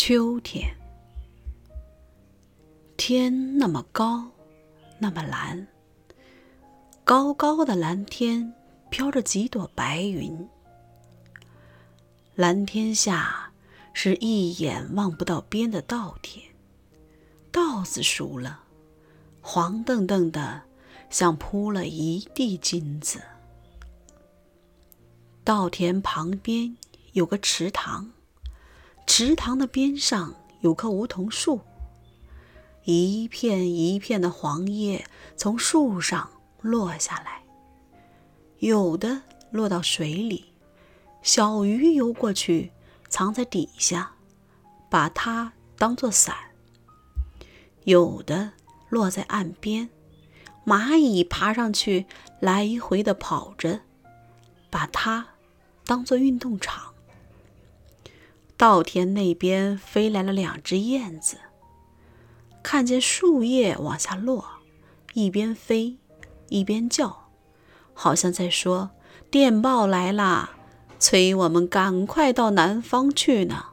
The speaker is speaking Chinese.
秋天，天那么高，那么蓝，高高的蓝天飘着几朵白云。蓝天下是一眼望不到边的稻田，稻子熟了，黄澄澄的，像铺了一地金子。稻田旁边有个池塘。池塘的边上有棵梧桐树，一片一片的黄叶从树上落下来，有的落到水里，小鱼游过去，藏在底下，把它当作伞；有的落在岸边，蚂蚁爬上去，来回的跑着，把它当作运动场。稻田那边飞来了两只燕子，看见树叶往下落，一边飞一边叫，好像在说：“电报来啦，催我们赶快到南方去呢。”